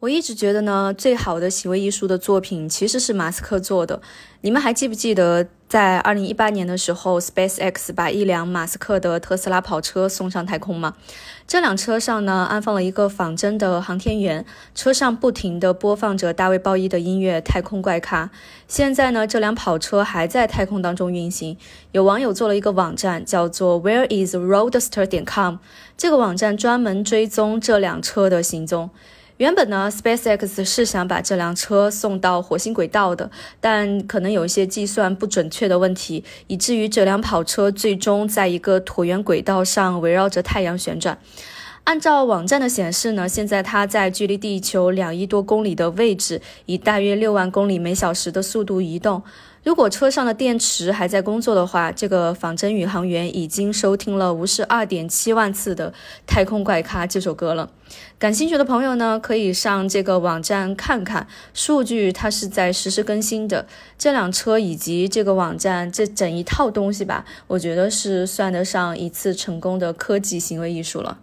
我一直觉得呢，最好的行为艺术的作品其实是马斯克做的。你们还记不记得，在二零一八年的时候，SpaceX 把一辆马斯克的特斯拉跑车送上太空吗？这辆车上呢，安放了一个仿真的航天员，车上不停地播放着大卫鲍伊的音乐《太空怪咖》。现在呢，这辆跑车还在太空当中运行。有网友做了一个网站，叫做 WhereIsRoadster 点 com，这个网站专门追踪这辆车的行踪。原本呢，SpaceX 是想把这辆车送到火星轨道的，但可能有一些计算不准确的问题，以至于这辆跑车最终在一个椭圆轨道上围绕着太阳旋转。按照网站的显示呢，现在它在距离地球两亿多公里的位置，以大约六万公里每小时的速度移动。如果车上的电池还在工作的话，这个仿真宇航员已经收听了无视二点七万次的《太空怪咖》这首歌了。感兴趣的朋友呢，可以上这个网站看看数据，它是在实时更新的。这辆车以及这个网站这整一套东西吧，我觉得是算得上一次成功的科技行为艺术了。